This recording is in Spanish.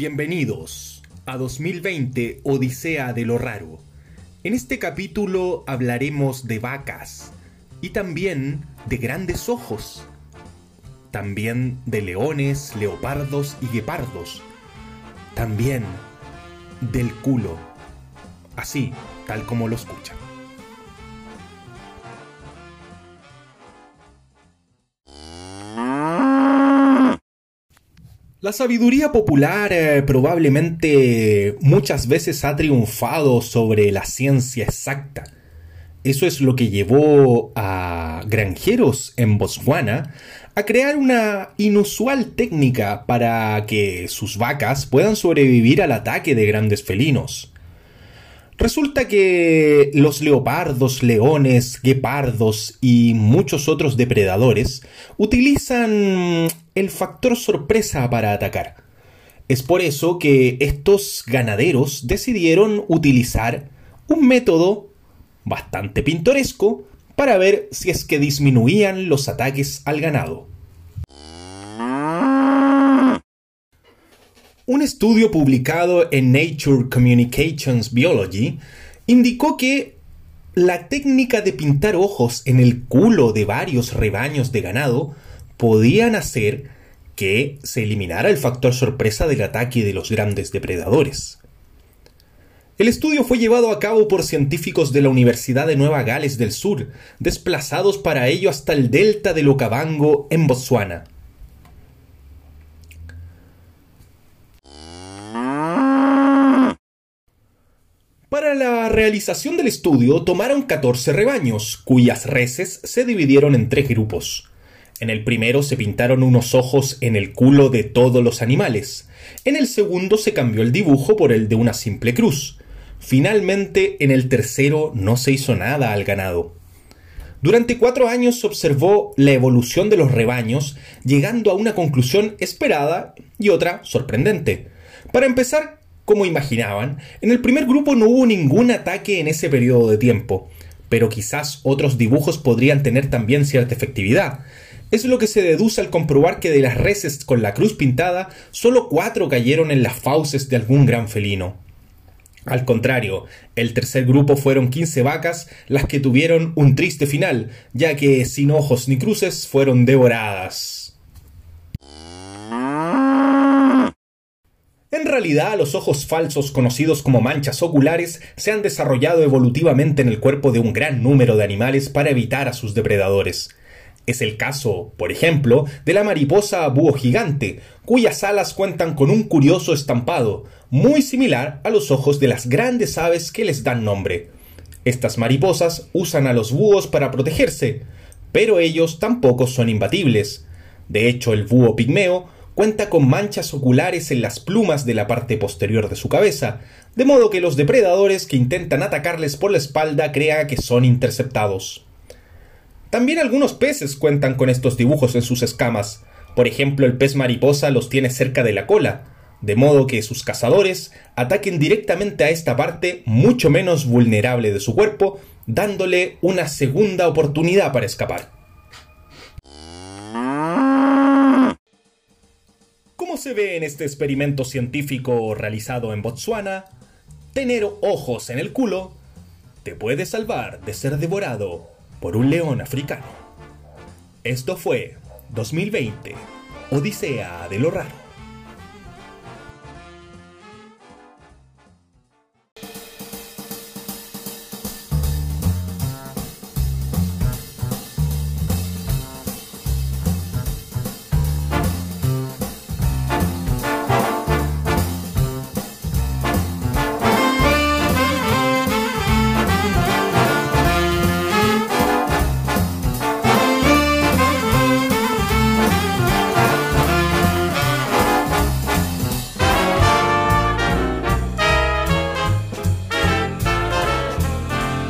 Bienvenidos a 2020 Odisea de lo Raro. En este capítulo hablaremos de vacas y también de grandes ojos. También de leones, leopardos y guepardos. También del culo. Así, tal como lo escuchan. La sabiduría popular eh, probablemente muchas veces ha triunfado sobre la ciencia exacta. Eso es lo que llevó a granjeros en Botswana a crear una inusual técnica para que sus vacas puedan sobrevivir al ataque de grandes felinos. Resulta que los leopardos, leones, guepardos y muchos otros depredadores utilizan el factor sorpresa para atacar. Es por eso que estos ganaderos decidieron utilizar un método bastante pintoresco para ver si es que disminuían los ataques al ganado. Un estudio publicado en Nature Communications Biology indicó que la técnica de pintar ojos en el culo de varios rebaños de ganado podían hacer que se eliminara el factor sorpresa del ataque de los grandes depredadores. El estudio fue llevado a cabo por científicos de la Universidad de Nueva Gales del Sur, desplazados para ello hasta el delta del Okavango en Botswana. Para la realización del estudio tomaron 14 rebaños, cuyas reses se dividieron en tres grupos. En el primero se pintaron unos ojos en el culo de todos los animales. En el segundo se cambió el dibujo por el de una simple cruz. Finalmente, en el tercero no se hizo nada al ganado. Durante cuatro años se observó la evolución de los rebaños, llegando a una conclusión esperada y otra sorprendente. Para empezar, como imaginaban, en el primer grupo no hubo ningún ataque en ese periodo de tiempo, pero quizás otros dibujos podrían tener también cierta efectividad. Es lo que se deduce al comprobar que de las reses con la cruz pintada, solo cuatro cayeron en las fauces de algún gran felino. Al contrario, el tercer grupo fueron 15 vacas las que tuvieron un triste final, ya que sin ojos ni cruces fueron devoradas. En realidad, los ojos falsos conocidos como manchas oculares se han desarrollado evolutivamente en el cuerpo de un gran número de animales para evitar a sus depredadores. Es el caso, por ejemplo, de la mariposa búho gigante, cuyas alas cuentan con un curioso estampado, muy similar a los ojos de las grandes aves que les dan nombre. Estas mariposas usan a los búhos para protegerse, pero ellos tampoco son imbatibles. De hecho, el búho pigmeo cuenta con manchas oculares en las plumas de la parte posterior de su cabeza, de modo que los depredadores que intentan atacarles por la espalda crean que son interceptados. También algunos peces cuentan con estos dibujos en sus escamas, por ejemplo el pez mariposa los tiene cerca de la cola, de modo que sus cazadores ataquen directamente a esta parte mucho menos vulnerable de su cuerpo, dándole una segunda oportunidad para escapar. Como se ve en este experimento científico realizado en Botswana, tener ojos en el culo te puede salvar de ser devorado por un león africano. Esto fue 2020, Odisea de lo Raro.